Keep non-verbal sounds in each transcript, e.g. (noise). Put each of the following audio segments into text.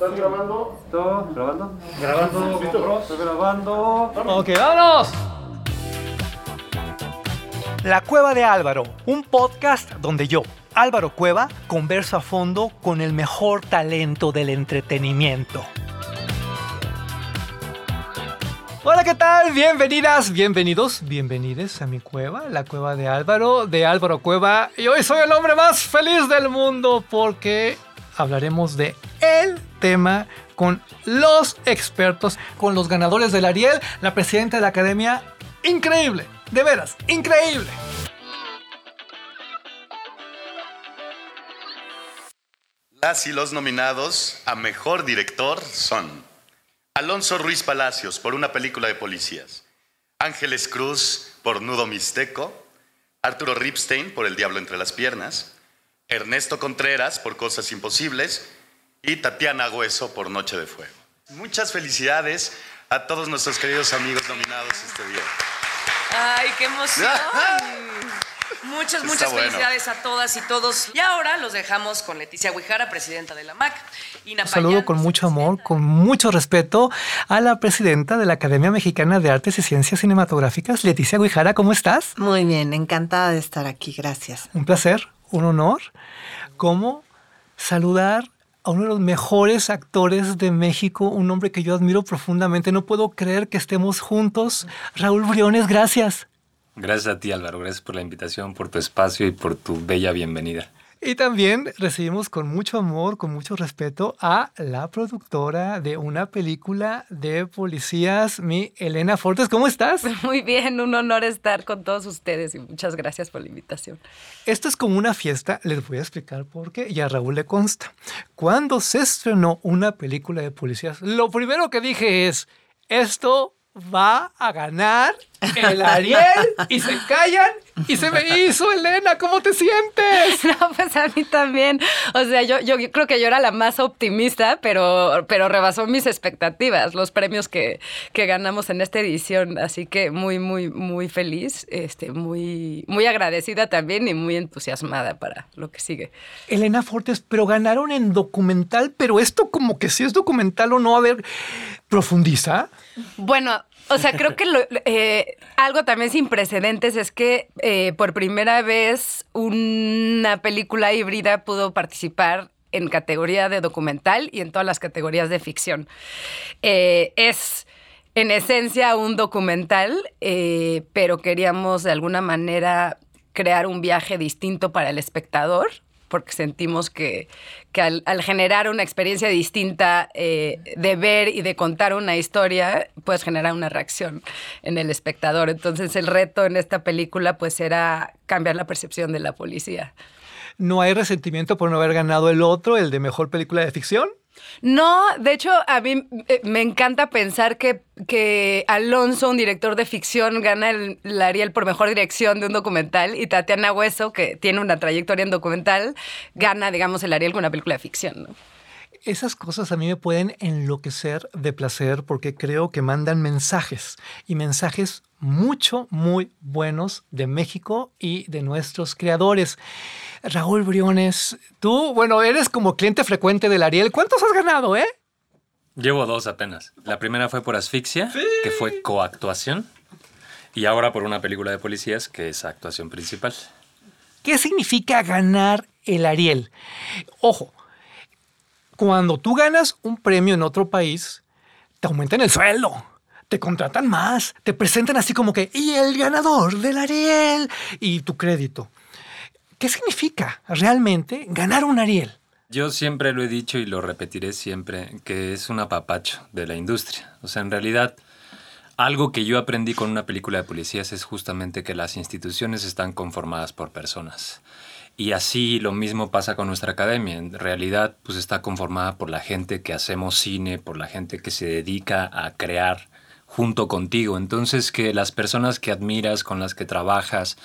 ¿Estás grabando? ¿Todo? ¿Grabando? Grabando. Estoy grabando. Ok, vámonos. La Cueva de Álvaro, un podcast donde yo, Álvaro Cueva, converso a fondo con el mejor talento del entretenimiento. Hola, ¿qué tal? Bienvenidas, bienvenidos, bienvenides a mi cueva, la cueva de Álvaro, de Álvaro Cueva. Y hoy soy el hombre más feliz del mundo porque hablaremos de el tema con los expertos, con los ganadores del Ariel, la presidenta de la academia. Increíble, de veras, increíble. Las y los nominados a Mejor Director son Alonso Ruiz Palacios por una película de policías, Ángeles Cruz por Nudo Mixteco, Arturo Ripstein por El Diablo entre las Piernas, Ernesto Contreras por Cosas Imposibles y Tatiana Hueso por Noche de Fuego. Muchas felicidades a todos nuestros queridos amigos nominados este día. Ay, qué emoción. (laughs) Muchas, Está muchas bueno. felicidades a todas y todos. Y ahora los dejamos con Leticia Guijara, presidenta de la MAC. Ina Un saludo Payán, con mucho amor, con mucho respeto a la presidenta de la Academia Mexicana de Artes y Ciencias Cinematográficas, Leticia Guijara. ¿Cómo estás? Muy bien, encantada de estar aquí, gracias. Un placer, un honor. ¿Cómo saludar a uno de los mejores actores de México, un hombre que yo admiro profundamente? No puedo creer que estemos juntos. Raúl Briones, gracias. Gracias a ti, Álvaro. Gracias por la invitación, por tu espacio y por tu bella bienvenida. Y también recibimos con mucho amor, con mucho respeto a la productora de una película de policías, mi Elena Fortes. ¿Cómo estás? (laughs) Muy bien, un honor estar con todos ustedes y muchas gracias por la invitación. Esto es como una fiesta, les voy a explicar por qué y a Raúl le consta. Cuando se estrenó una película de policías, lo primero que dije es, esto va a ganar el Ariel y se callan y se me hizo, Elena, ¿cómo te sientes? (laughs) No, pues a mí también. O sea, yo, yo creo que yo era la más optimista, pero, pero rebasó mis expectativas, los premios que, que ganamos en esta edición. Así que muy, muy, muy feliz, este, muy, muy agradecida también y muy entusiasmada para lo que sigue. Elena Fortes, pero ganaron en documental, pero esto como que si es documental o no, a ver, profundiza. Bueno, o sea, creo que lo- eh, algo también sin precedentes es que eh, por primera vez una película híbrida pudo participar en categoría de documental y en todas las categorías de ficción. Eh, es en esencia un documental, pero queríamos de alguna manera crear un viaje distinto para el espectador porque sentimos que, que al, generar una experiencia distinta eh, de ver y de contar una historia, puedes generar una reacción en el espectador. Entonces el reto en esta película pues era cambiar la percepción de la policía. No hay resentimiento por no haber ganado el otro, el de mejor película de ficción. No, de hecho, a mí eh, me encanta pensar que, que Alonso, un director de ficción, gana el, el Ariel por mejor dirección de un documental y Tatiana Hueso, que tiene una trayectoria en documental, gana, digamos, el Ariel con una película de ficción. ¿no? Esas cosas a mí me pueden enloquecer de placer porque creo que mandan mensajes y mensajes mucho, muy buenos de México y de nuestros creadores. Raúl Briones, tú, bueno, eres como cliente frecuente del Ariel. ¿Cuántos has ganado, eh? Llevo dos apenas. La primera fue por Asfixia, que fue coactuación. Y ahora por una película de policías, que es actuación principal. ¿Qué significa ganar el Ariel? Ojo, cuando tú ganas un premio en otro país, te aumentan el sueldo, te contratan más, te presentan así como que, y el ganador del Ariel, y tu crédito. ¿Qué significa realmente ganar un Ariel? Yo siempre lo he dicho y lo repetiré siempre, que es un apapacho de la industria. O sea, en realidad, algo que yo aprendí con una película de policías es justamente que las instituciones están conformadas por personas. Y así lo mismo pasa con nuestra academia. En realidad, pues está conformada por la gente que hacemos cine, por la gente que se dedica a crear junto contigo. Entonces, que las personas que admiras, con las que trabajas,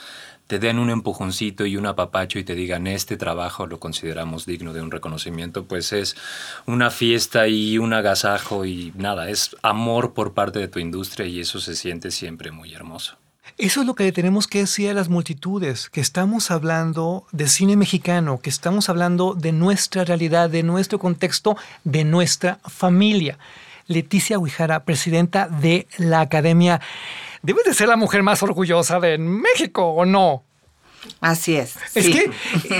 te den un empujoncito y un apapacho y te digan este trabajo lo consideramos digno de un reconocimiento, pues es una fiesta y un agasajo y nada, es amor por parte de tu industria y eso se siente siempre muy hermoso. Eso es lo que le tenemos que decir a las multitudes, que estamos hablando de cine mexicano, que estamos hablando de nuestra realidad, de nuestro contexto, de nuestra familia. Leticia Huijara, presidenta de la Academia, debe de ser la mujer más orgullosa de México, ¿o no? Así es. Es sí. que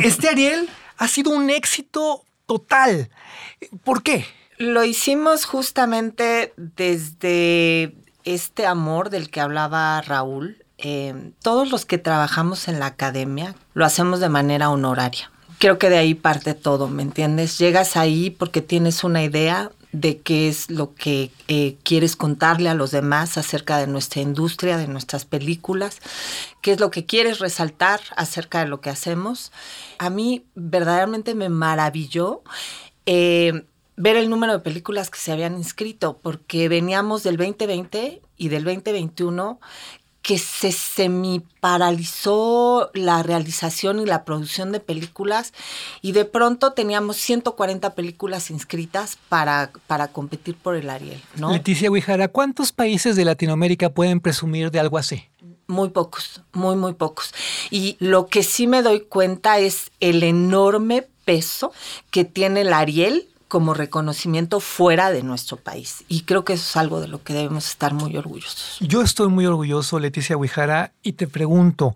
este Ariel ha sido un éxito total. ¿Por qué? Lo hicimos justamente desde este amor del que hablaba Raúl. Eh, todos los que trabajamos en la academia lo hacemos de manera honoraria. Creo que de ahí parte todo, ¿me entiendes? Llegas ahí porque tienes una idea de qué es lo que eh, quieres contarle a los demás acerca de nuestra industria, de nuestras películas, qué es lo que quieres resaltar acerca de lo que hacemos. A mí verdaderamente me maravilló eh, ver el número de películas que se habían inscrito, porque veníamos del 2020 y del 2021 que se semi-paralizó la realización y la producción de películas y de pronto teníamos 140 películas inscritas para, para competir por el Ariel, ¿no? Leticia Huijara, ¿cuántos países de Latinoamérica pueden presumir de algo así? Muy pocos, muy, muy pocos. Y lo que sí me doy cuenta es el enorme peso que tiene el Ariel como reconocimiento fuera de nuestro país. Y creo que eso es algo de lo que debemos estar muy orgullosos. Yo estoy muy orgulloso, Leticia Huijara, y te pregunto,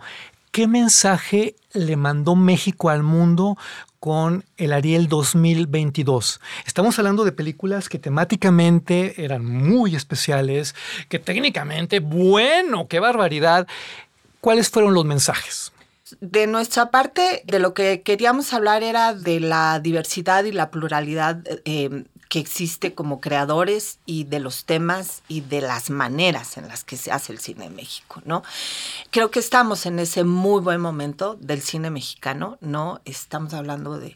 ¿qué mensaje le mandó México al mundo con el Ariel 2022? Estamos hablando de películas que temáticamente eran muy especiales, que técnicamente, bueno, qué barbaridad. ¿Cuáles fueron los mensajes? De nuestra parte, de lo que queríamos hablar era de la diversidad y la pluralidad eh, que existe como creadores y de los temas y de las maneras en las que se hace el cine en México, ¿no? Creo que estamos en ese muy buen momento del cine mexicano, ¿no? Estamos hablando de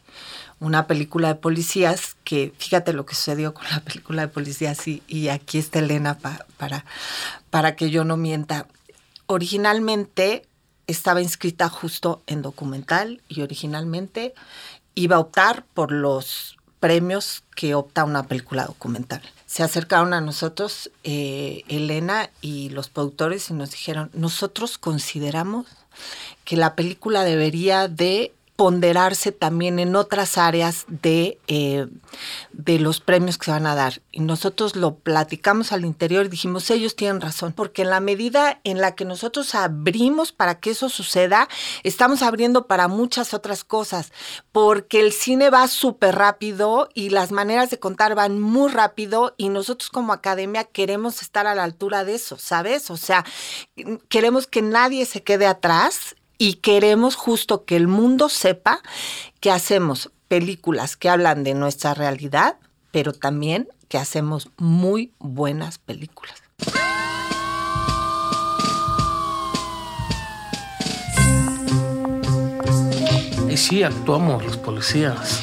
una película de policías que, fíjate lo que sucedió con la película de policías y, aquí está Elena pa, para, para que yo no mienta. Originalmente estaba inscrita justo en documental y originalmente iba a optar por los premios que opta una película documental. Se acercaron a nosotros, eh, Elena y los productores, y nos dijeron, nosotros consideramos que la película debería de ponderarse también en otras áreas de, eh, de los premios que se van a dar. Y nosotros lo platicamos al interior y dijimos, ellos tienen razón, porque en la medida en la que nosotros abrimos para que eso suceda, estamos abriendo para muchas otras cosas, porque el cine va súper rápido y las maneras de contar van muy rápido y nosotros como academia queremos estar a la altura de eso, ¿sabes? O sea, queremos que nadie se quede atrás y queremos justo que el mundo sepa que hacemos películas que hablan de nuestra realidad, pero también que hacemos muy buenas películas. Y sí, actuamos los policías.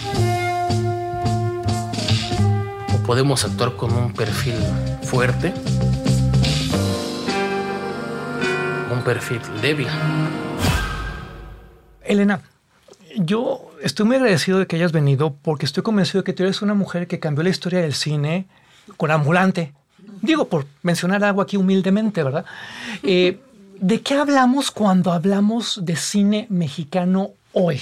O podemos actuar con un perfil fuerte, un perfil débil. Elena, yo estoy muy agradecido de que hayas venido porque estoy convencido de que tú eres una mujer que cambió la historia del cine con ambulante. Digo, por mencionar algo aquí humildemente, ¿verdad? Eh, ¿De qué hablamos cuando hablamos de cine mexicano hoy?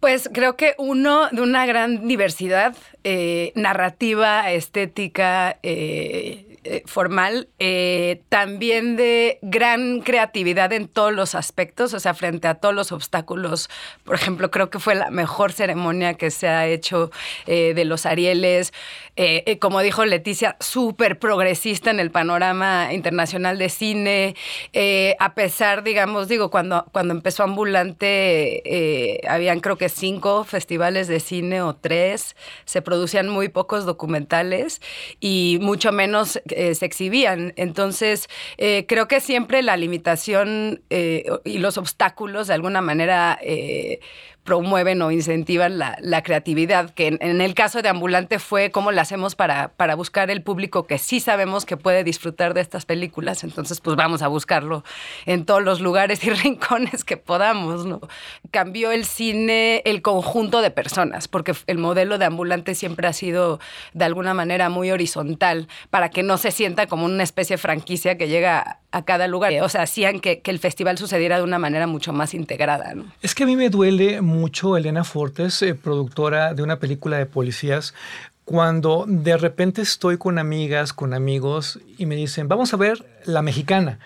Pues creo que uno de una gran diversidad eh, narrativa, estética, eh, eh, formal, eh, también de gran creatividad en todos los aspectos, o sea, frente a todos los obstáculos. Por ejemplo, creo que fue la mejor ceremonia que se ha hecho eh, de los Arieles. Como dijo Leticia, súper progresista en el panorama internacional de cine. A pesar, digamos, digo, cuando, cuando empezó Ambulante, habían creo que cinco festivales de cine o tres. Se producían muy pocos documentales y mucho menos eh, se exhibían. Entonces, eh, creo que siempre la limitación eh, y los obstáculos, de alguna manera, eh, promueven o incentivan la, la creatividad, que en, en, el caso de Ambulante fue cómo lo hacemos para, para buscar el público que sí sabemos que puede disfrutar de estas películas, entonces pues vamos a buscarlo en todos los lugares y (laughs) rincones que podamos, ¿no? Cambió el cine el conjunto de personas, porque el modelo de Ambulante siempre ha sido de alguna manera muy horizontal, para que no se sienta como una especie de franquicia que llega a cada lugar. O sea, hacían que, que el festival sucediera de una manera mucho más integrada. ¿no? Es que a mí me duele mucho Elena Fortes, eh, productora de una película de policías, cuando de repente estoy con amigas, con amigos y me dicen, vamos a ver la mexicana,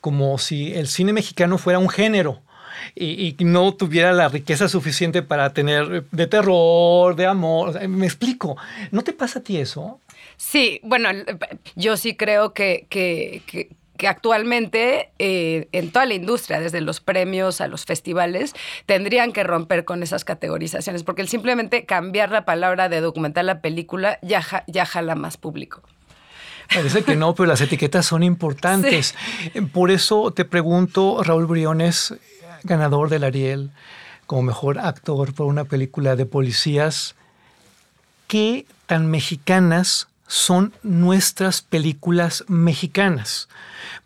como si el cine mexicano fuera un género. Y, no tuviera la riqueza suficiente para tener de terror, de amor. Me explico. ¿No te pasa a ti eso? Sí, bueno, yo sí creo que, que que actualmente eh, en toda la industria, desde los premios a los festivales, tendrían que romper con esas categorizaciones, porque el simplemente cambiar la palabra de documental a película ya, ja, ya jala más público. Parece que no, pero las etiquetas son importantes. (laughs) Sí. Por eso te pregunto, Raúl Briones, ganador del Ariel como mejor actor por una película de policías, ¿qué tan mexicanas son nuestras películas mexicanas.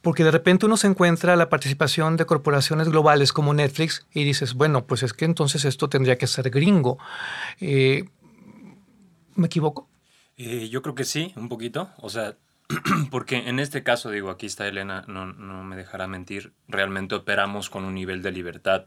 Porque de repente uno se encuentra la participación de corporaciones globales como Netflix y dices, bueno, pues es que entonces esto tendría que ser gringo. Eh, ¿Me equivoco? Eh, yo creo que sí, un poquito. O sea, (clears throat) porque en este caso, digo, aquí está Elena, no, no me dejará mentir, realmente operamos con un nivel de libertad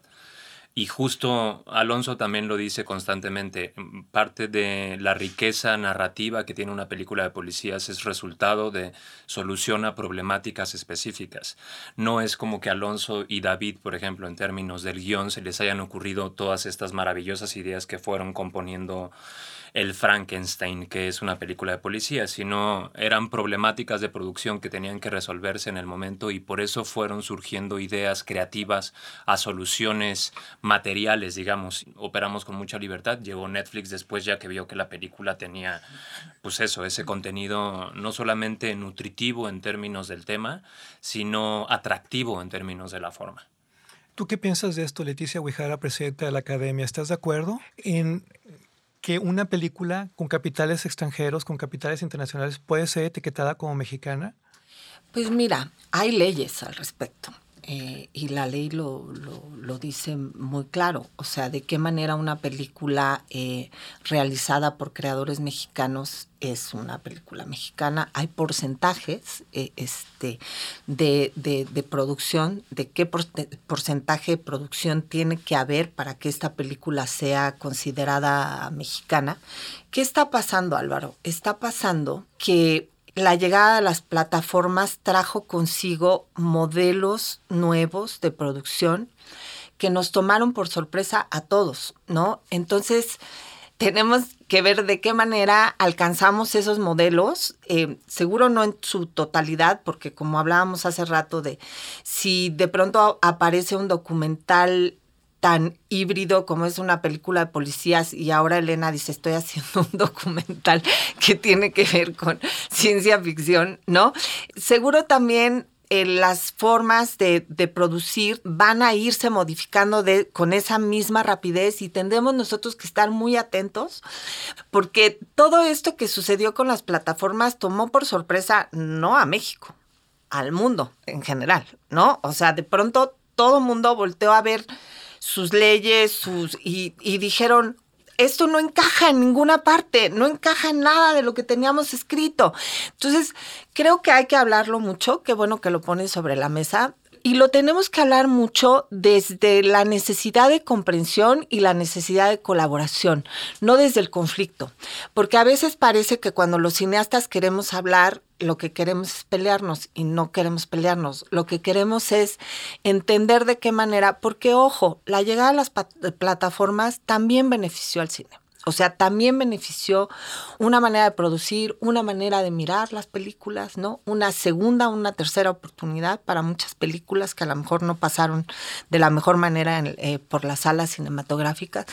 y justo Alonso también lo dice constantemente, parte de la riqueza narrativa que tiene una película de policías es resultado de soluciona problemáticas específicas. No es como que Alonso y David, por ejemplo, en términos del guion, se les hayan ocurrido todas estas maravillosas ideas que fueron componiendo el Frankenstein, que es una película de policía, sino eran problemáticas de producción que tenían que resolverse en el momento y por eso fueron surgiendo ideas creativas a soluciones materiales, digamos. Operamos con mucha libertad. Llegó Netflix después ya que vio que la película tenía, pues eso, ese contenido no solamente nutritivo en términos del tema, sino atractivo en términos de la forma. ¿Tú qué piensas de esto, Leticia Huijara, presidenta de la Academia? ¿Estás de acuerdo en que una película con capitales extranjeros, con capitales internacionales, puede ser etiquetada como mexicana? Pues mira, hay leyes al respecto. Eh, y la ley lo, lo, dice muy claro, o sea, de qué manera una película eh, realizada por creadores mexicanos es una película mexicana. Hay porcentajes eh, este, de, de, producción, de qué porcentaje de producción tiene que haber para que esta película sea considerada mexicana. ¿Qué está pasando, Álvaro? Está pasando que la llegada de las plataformas trajo consigo modelos nuevos de producción que nos tomaron por sorpresa a todos, ¿no? Entonces, tenemos que ver de qué manera alcanzamos esos modelos, eh, seguro no en su totalidad, porque como hablábamos hace rato de si de pronto aparece un documental tan híbrido como es una película de policías y ahora Elena dice estoy haciendo un documental que tiene que ver con ciencia ficción, ¿no? Seguro también eh, las formas de, producir van a irse modificando con esa misma rapidez y tendremos nosotros que estar muy atentos porque todo esto que sucedió con las plataformas tomó por sorpresa no a México, al mundo en general, ¿no? O sea, de pronto todo el mundo volteó a ver sus leyes, sus y, y, dijeron, esto no encaja en ninguna parte, no encaja en nada de lo que teníamos escrito. Entonces, creo que hay que hablarlo mucho, qué bueno que lo ponen sobre la mesa. Y lo tenemos que hablar mucho desde la necesidad de comprensión y la necesidad de colaboración, no desde el conflicto. Porque a veces parece que cuando los cineastas queremos hablar lo que queremos es pelearnos y no queremos pelearnos. Lo que queremos es entender de qué manera, porque ojo, la llegada a las plataformas también benefició al cine. O sea, también benefició una manera de producir, una manera de mirar las películas, ¿no? Una segunda, una tercera oportunidad para muchas películas que a lo mejor no pasaron de la mejor manera en, eh, por las salas cinematográficas.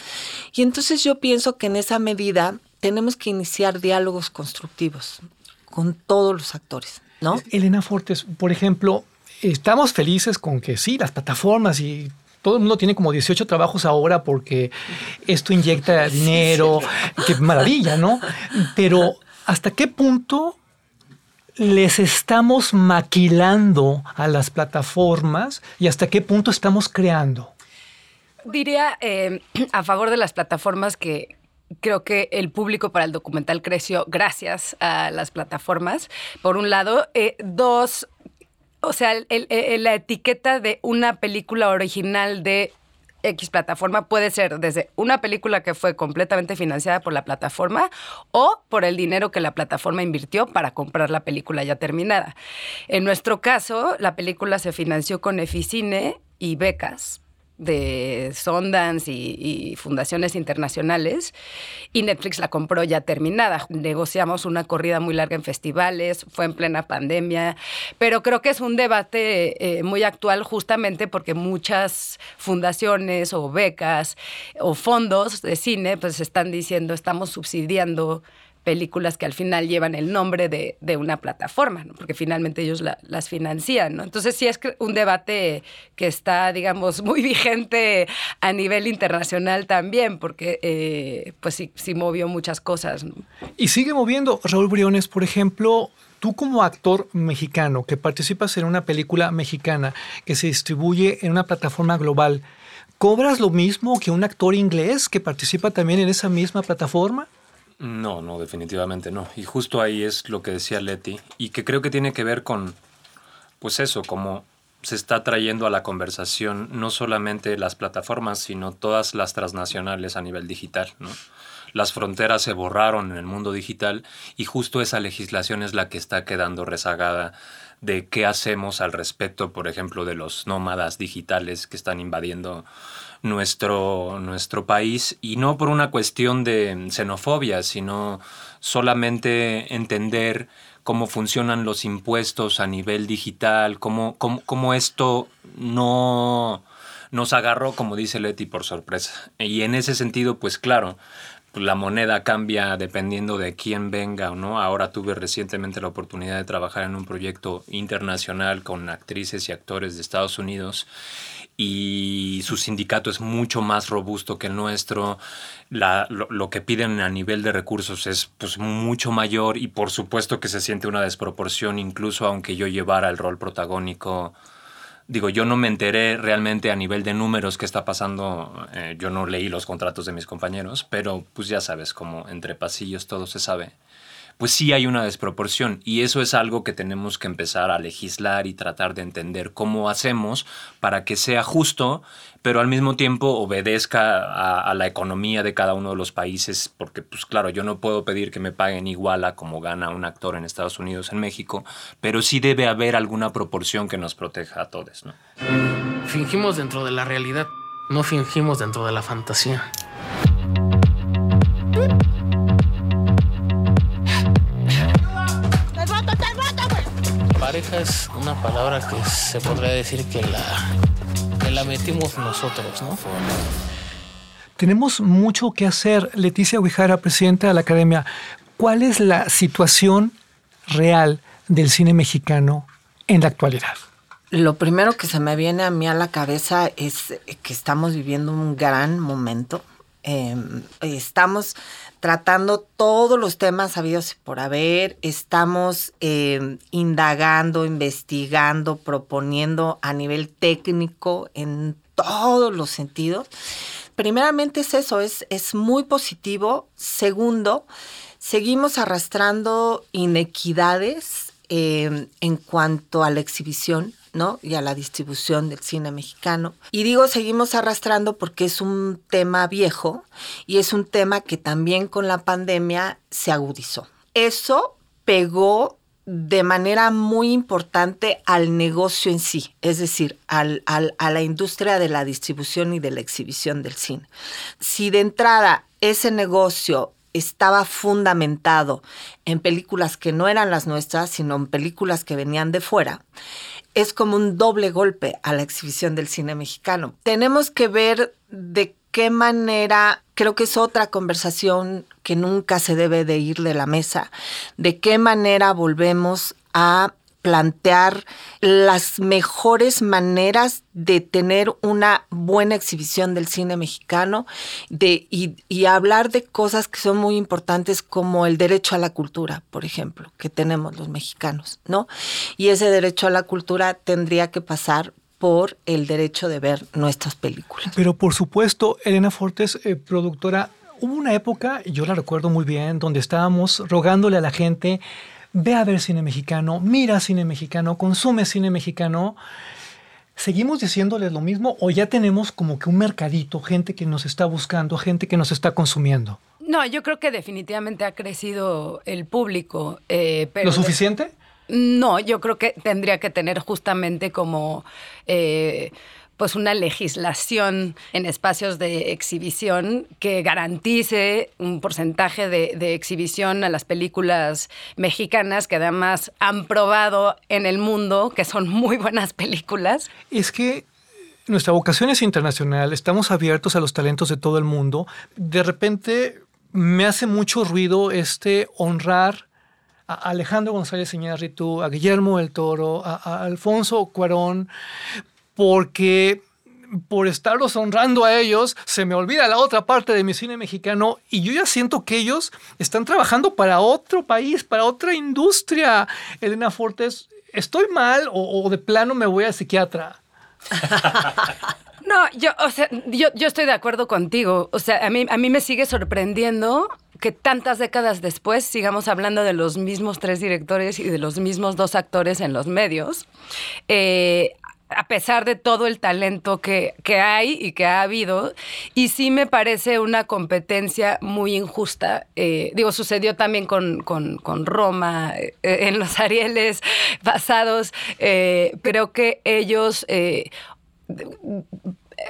Y entonces yo pienso que en esa medida tenemos que iniciar diálogos constructivos con todos los actores, ¿no? Elena Fortes, por ejemplo, estamos felices con que sí, las plataformas y todo el mundo tiene como 18 trabajos ahora porque esto inyecta (laughs) dinero, qué maravilla, ¿no? Pero ¿hasta qué punto les estamos maquilando a las plataformas y hasta qué punto estamos creando? Diría eh, (clears throat) a favor de las plataformas que creo que el público para el documental creció gracias a las plataformas, por un lado. Eh, dos, o sea, el- la etiqueta de una película original de X plataforma puede ser desde una película que fue completamente financiada por la plataforma o por el dinero que la plataforma invirtió para comprar la película ya terminada. En nuestro caso, la película se financió con Eficine y becas de Sundance y, y fundaciones internacionales y Netflix la compró ya terminada. Negociamos una corrida muy larga en festivales, fue en plena pandemia, pero creo que es un debate eh, muy actual justamente porque muchas fundaciones o becas o fondos de cine pues están diciendo estamos subsidiando películas que al final llevan el nombre de, de una plataforma, porque finalmente ellos la- las financian. ¿no? Entonces sí es un debate que está, digamos, (laughs) muy vigente a nivel internacional también, porque eh, pues sí, sí movió muchas cosas. Y sigue moviendo. Raúl Briones, por ejemplo, tú como actor mexicano que participas en una película mexicana que se distribuye en una plataforma global, ¿cobras lo mismo que un actor inglés que participa también en esa misma plataforma? No, no, definitivamente no. Y justo ahí es lo que decía Leti, y que creo que tiene que ver con, pues eso, como se está trayendo a la conversación no solamente las plataformas, sino todas las transnacionales a nivel digital, ¿no? Las fronteras se borraron en el mundo digital y justo esa legislación es la que está quedando rezagada de qué hacemos al respecto, por ejemplo, de los nómadas digitales que están invadiendo nuestro, nuestro país y no por una cuestión de xenofobia, sino solamente entender cómo funcionan los impuestos a nivel digital, cómo, cómo, cómo esto no nos agarró, como dice Leti, por sorpresa. Y en ese sentido, pues claro, la moneda cambia dependiendo de quién venga o no. Ahora tuve recientemente la oportunidad de trabajar en un proyecto internacional con actrices y actores de Estados Unidos y su sindicato es mucho más robusto que el nuestro. La- lo, lo que piden a nivel de recursos es pues, mucho mayor y por supuesto que se siente una desproporción, incluso aunque yo llevara el rol protagónico. Digo, yo no me enteré realmente a nivel de números qué está pasando. eh, yo no leí los contratos de mis compañeros, pero pues ya sabes, como entre pasillos todo se sabe. Pues sí hay una desproporción y eso es algo que tenemos que empezar a legislar y tratar de entender cómo hacemos para que sea justo, pero al mismo tiempo obedezca a, la economía de cada uno de los países, porque pues claro, yo no puedo pedir que me paguen igual a como gana un actor en Estados Unidos, en México, pero sí debe haber alguna proporción que nos proteja a todos, ¿no? Fingimos dentro de la realidad, no fingimos dentro de la fantasía. Pareja es una palabra que se podría decir que la, que la metimos nosotros, ¿no? Tenemos mucho que hacer. Leticia Huijara, presidenta de la Academia, ¿cuál es la situación real del cine mexicano en la actualidad? Lo primero que se me viene a mí a la cabeza es que estamos viviendo un gran momento. Eh, estamos tratando todos los temas habidos por haber, estamos eh, indagando, investigando, proponiendo a nivel técnico en todos los sentidos. Primeramente es eso, es, es muy positivo. Segundo, seguimos arrastrando inequidades eh, en cuanto a la exhibición. ¿No? y a la distribución del cine mexicano. Y digo, seguimos arrastrando porque es un tema viejo y es un tema que también con la pandemia se agudizó. Eso pegó de manera muy importante al negocio en sí, es decir, al, al, a la industria de la distribución y de la exhibición del cine. Si de entrada ese negocio estaba fundamentado en películas que no eran las nuestras, sino en películas que venían de fuera, es como un doble golpe a la exhibición del cine mexicano. Tenemos que ver de qué manera, creo que es otra conversación que nunca se debe de ir de la mesa, de qué manera volvemos a plantear las mejores maneras de tener una buena exhibición del cine mexicano de, y, hablar de cosas que son muy importantes como el derecho a la cultura, por ejemplo, que tenemos los mexicanos, ¿no? Y ese derecho a la cultura tendría que pasar por el derecho de ver nuestras películas. Pero por supuesto, Elena Fortes, eh, productora, hubo una época, yo la recuerdo muy bien, donde estábamos rogándole a la gente, ve a ver cine mexicano, mira cine mexicano, consume cine mexicano. ¿Seguimos diciéndoles lo mismo o ya tenemos como que un mercadito, gente que nos está buscando, gente que nos está consumiendo? No, yo creo que definitivamente ha crecido el público. eh, pero ¿Lo suficiente? No, yo creo que tendría que tener justamente como eh, pues una legislación en espacios de exhibición que garantice un porcentaje de, exhibición a las películas mexicanas que además han probado en el mundo que son muy buenas películas. Es que nuestra vocación es internacional, estamos abiertos a los talentos de todo el mundo. De repente me hace mucho ruido este honrar a Alejandro González Iñárritu, a Guillermo del Toro, a Alfonso Cuarón, porque por estarlos honrando a ellos, se me olvida la otra parte de mi cine mexicano y yo ya siento que ellos están trabajando para otro país, para otra industria. Elena Fortes, ¿estoy mal o, de plano me voy al psiquiatra? (laughs) No, yo, o sea, yo, yo estoy de acuerdo contigo. O sea, a mí, a mí me sigue sorprendiendo que tantas décadas después sigamos hablando de los mismos tres directores y de los mismos dos actores en los medios. Eh, a pesar de todo el talento que, que, hay y que ha habido, y sí me parece una competencia muy injusta. Eh, digo, sucedió también con, con, con Roma, eh, en los (laughs) Arieles pasados. Eh, creo que ellos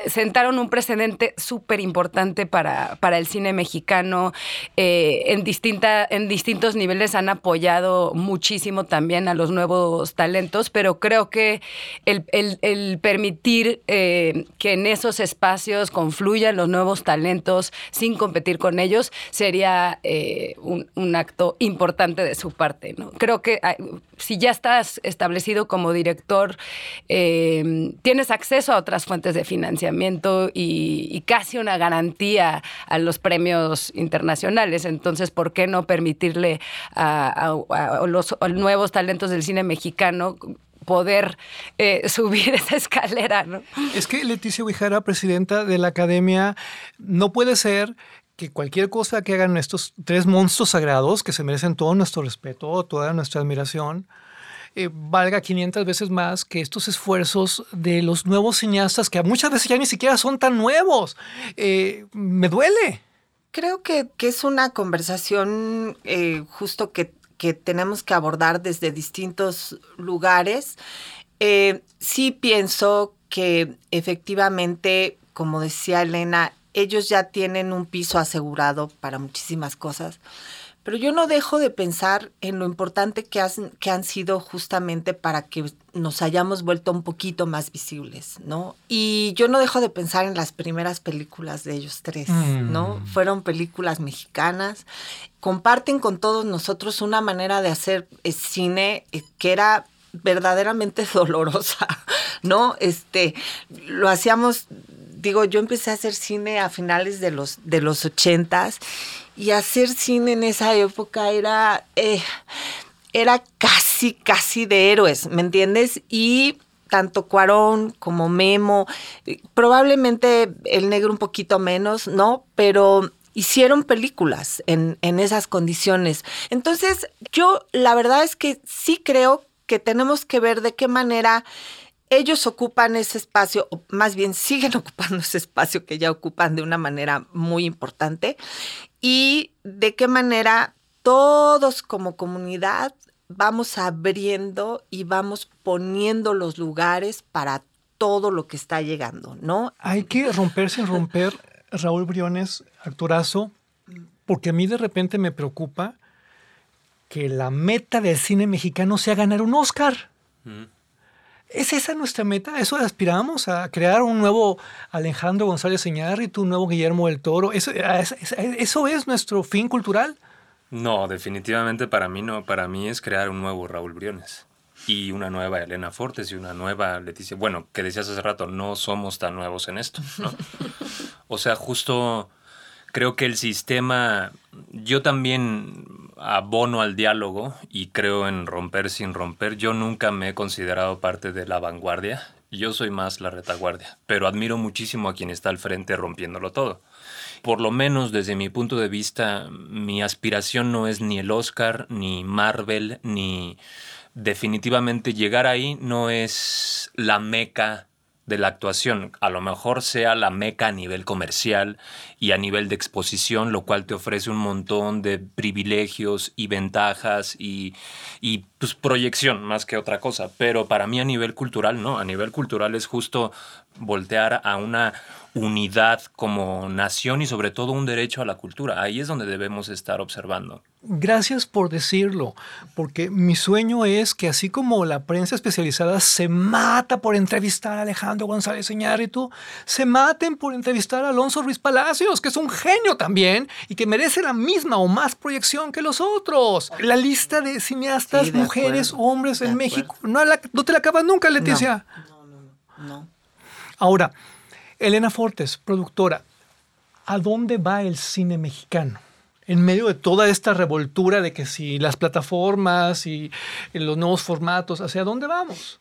sentaron un precedente súper importante para, para, el cine mexicano. Eh, en, distinta, en distintos niveles han apoyado muchísimo también a los nuevos talentos, pero creo que el, el, permitir eh, que en esos espacios confluyan los nuevos talentos sin competir con ellos sería eh, un, un, acto importante de su parte. ¿no? Creo que si ya estás establecido como director, tienes acceso a otras fuentes de financiación y, casi una garantía a los premios internacionales. Entonces, ¿por qué no permitirle a, los nuevos talentos del cine mexicano poder eh, (laughs) subir esa escalera? ¿no? Es que Leticia Huijara, presidenta de la academia, no puede ser que cualquier cosa que hagan estos tres monstruos sagrados, que se merecen todo nuestro respeto, toda nuestra admiración, eh, valga 500 veces más que estos esfuerzos de los nuevos cineastas que muchas veces ya ni siquiera son tan nuevos. Eh, me duele. Creo que, es una conversación eh, justo que, que, tenemos que abordar desde distintos lugares. Sí pienso que efectivamente, como decía Elena, ellos ya tienen un piso asegurado para muchísimas cosas pero yo no dejo de pensar en lo importante que, has, que, han sido justamente para que nos hayamos vuelto un poquito más visibles, ¿no? Y yo no dejo de pensar en las primeras películas de ellos tres, mm. ¿no? Fueron películas mexicanas, comparten con todos nosotros una manera de hacer eh, cine eh, que era verdaderamente (laughs) dolorosa, ¿no? Este, lo hacíamos, digo, yo empecé a hacer cine a finales de los, de los ochentas y hacer cine en esa época era, eh, era casi, casi de héroes, ¿me entiendes? Y tanto Cuarón como Memo, probablemente el negro un poquito menos, ¿no? Pero hicieron películas en, en esas condiciones. Entonces, yo la verdad es que sí creo que tenemos que ver de qué manera ellos ocupan ese espacio, o más bien siguen (laughs) ocupando ese espacio que ya ocupan de una manera muy importante, y de qué manera todos como comunidad vamos abriendo y vamos poniendo los lugares para todo lo que está llegando, ¿no? Hay que romper sin romper, (laughs) Raúl Briones, actorazo, porque a mí de repente me preocupa que la meta del cine mexicano sea ganar un Oscar. Mm. ¿Es esa nuestra meta? ¿Eso aspiramos a crear un nuevo Alejandro González Iñárritu, un nuevo Guillermo del Toro? ¿Eso, ¿Eso es nuestro fin cultural? No, definitivamente para mí no. Para mí es crear un nuevo Raúl Briones. y una nueva Elena Fortes y una nueva Leticia. Bueno, que decías hace rato, no somos tan nuevos en esto, ¿no? (laughs) o sea, justo creo que el sistema, yo también abono al diálogo y creo en romper sin romper. Yo nunca me he considerado parte de la vanguardia. Yo soy más la retaguardia, pero admiro muchísimo a quien está al frente rompiéndolo todo. Por lo menos desde mi punto de vista, mi aspiración no es ni el Oscar, ni Marvel, ni definitivamente llegar ahí no es la meca de la actuación. A lo mejor sea la meca a nivel comercial y a nivel de exposición, lo cual te ofrece un montón de privilegios y ventajas y, y pues, proyección más que otra cosa. Pero para mí a nivel cultural, no. A nivel cultural es justo voltear a una unidad como nación y sobre todo un derecho a la cultura. Ahí es donde debemos estar observando. Gracias por decirlo, porque mi sueño es que así como la prensa especializada se mata por entrevistar a Alejandro González Iñárritu, se maten por entrevistar a Alonso Ruiz Palacios, que es un genio también y que merece la misma o más proyección que los otros. La lista de cineastas, Sí, de mujeres, acuerdo, hombres de en acuerdo. México, no, la- no te la acabas nunca, Leticia. No, no, no. no. Ahora, Elena Fortes, productora, ¿a dónde va el cine mexicano? En medio de toda esta revoltura de que si las plataformas y los nuevos formatos, ¿hacia dónde vamos?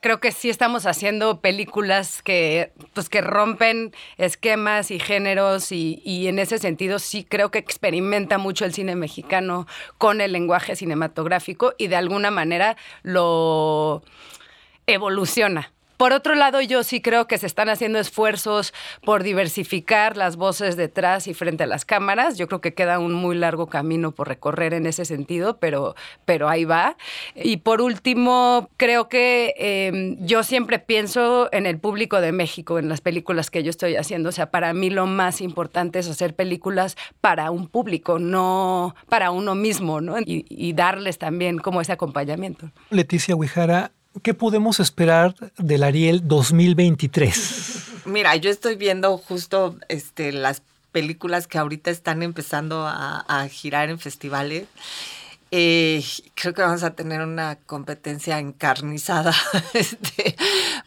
Creo que sí estamos haciendo películas que, pues, que rompen esquemas y géneros y, y en ese sentido sí creo que experimenta mucho el cine mexicano con el lenguaje cinematográfico y de alguna manera lo evoluciona. Por otro lado, yo sí creo que se están haciendo esfuerzos por diversificar las voces detrás y frente a las cámaras. Yo creo que queda un muy largo camino por recorrer en ese sentido, pero, pero ahí va. Y por último, creo que eh, yo siempre pienso en el público de México, en las películas que yo estoy haciendo. O sea, para mí lo más importante es hacer películas para un público, no para uno mismo, ¿no? Y, y darles también como ese acompañamiento. Leticia Huijara, ¿qué podemos esperar del Ariel 2023? Mira, yo estoy viendo justo este, las películas que ahorita están empezando a, girar en festivales. Eh, creo que vamos a tener una competencia encarnizada, (laughs) este,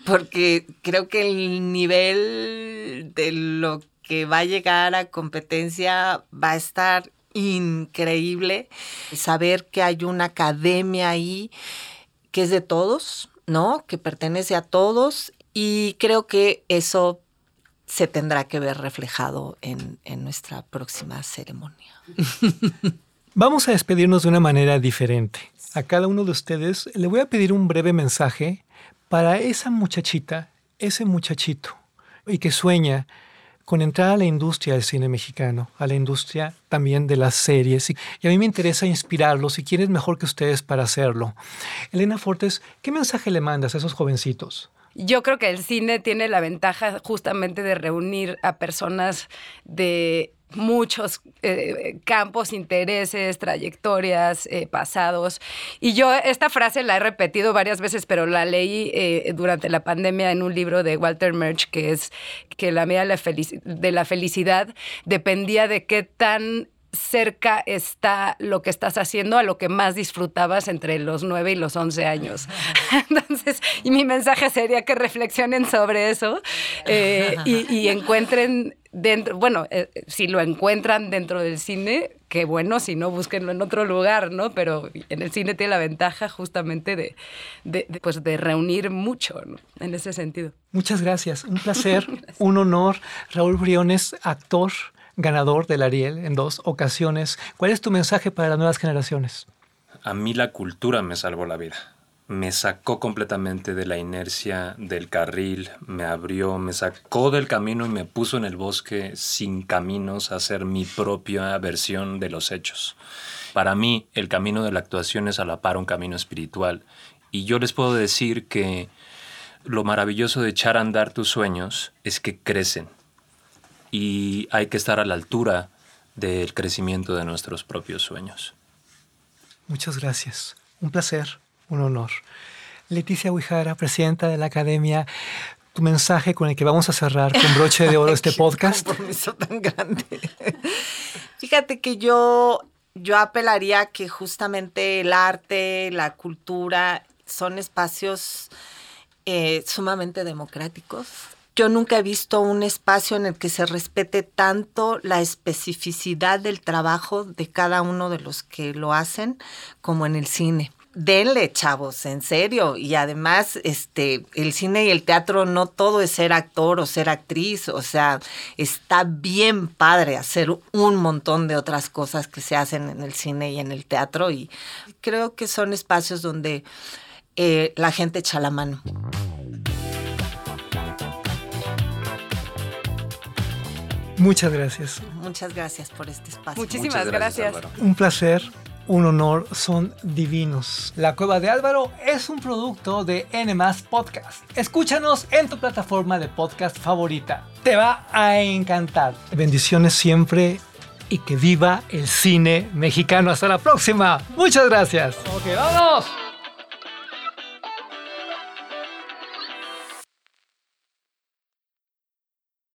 porque creo que el nivel de lo que va a llegar a competencia va a estar increíble. Saber que hay una academia ahí que es de todos, ¿no? Que pertenece a todos y creo que eso se tendrá que ver reflejado en, en nuestra próxima ceremonia. (laughs) Vamos a despedirnos de una manera diferente. A cada uno de ustedes le voy a pedir un breve mensaje para esa muchachita, ese muchachito, y que sueña con entrar a la industria del cine mexicano, a la industria también de las series. Y, y a mí me interesa inspirarlos y quién es mejor que ustedes para hacerlo. Elena Fortes, ¿qué mensaje le mandas a esos jovencitos? Yo creo que el cine tiene la ventaja justamente de reunir a personas de muchos eh, campos, intereses, trayectorias, eh, pasados. Y yo esta frase la he repetido varias veces, pero la leí eh, durante la pandemia en un libro de Walter Murch, que es que la medida de la, felici- de la felicidad dependía de qué tan cerca está lo que estás haciendo a lo que más disfrutabas entre los 9 y los 11 años. (laughs) Entonces, y mi mensaje sería que reflexionen sobre eso eh, y, y encuentren dentro, bueno, eh, si lo encuentran dentro del cine, qué bueno, si no, búsquenlo en otro lugar, ¿no? Pero en el cine tiene la ventaja justamente de, de- de, pues, de reunir mucho, ¿no? En ese sentido. Muchas gracias, un placer, (laughs) un honor. Raúl Briones, actor, ganador del Ariel en dos ocasiones. ¿Cuál es tu mensaje para las nuevas generaciones? A mí la cultura me salvó la vida. Me sacó completamente de la inercia del carril, me abrió, me sacó del camino y me puso en el bosque sin caminos a hacer mi propia versión de los hechos. Para mí, el camino de la actuación es a la par un camino espiritual. Y yo les puedo decir que lo maravilloso de echar a andar tus sueños es que crecen. Y hay que estar a la altura del crecimiento de nuestros propios sueños. Muchas gracias. Un placer, un honor. Leticia Huijara, presidenta de la Academia, tu mensaje con el que vamos a cerrar con broche de oro (laughs) este Qué podcast. compromiso tan grande. (laughs) Fíjate que yo, yo apelaría a que justamente el arte, la cultura son espacios eh, sumamente democráticos. Yo nunca he visto un espacio en el que se respete tanto la especificidad del trabajo de cada uno de los que lo hacen como en el cine. Denle, chavos, en serio. Y además, este, el cine y el teatro no todo es ser actor o ser actriz. O sea, está bien padre hacer un montón de otras cosas que se hacen en el cine y en el teatro. Y creo que son espacios donde eh, la gente echa la mano. Muchas gracias. Muchas gracias por este espacio. Muchísimas Muchas gracias, gracias. Un placer, un honor, son divinos. La Cueva de Álvaro es un producto de N Podcast. Escúchanos en tu plataforma de podcast favorita. Te va a encantar. Bendiciones siempre y que viva el cine mexicano. Hasta la próxima. Muchas gracias. Ok, vámonos.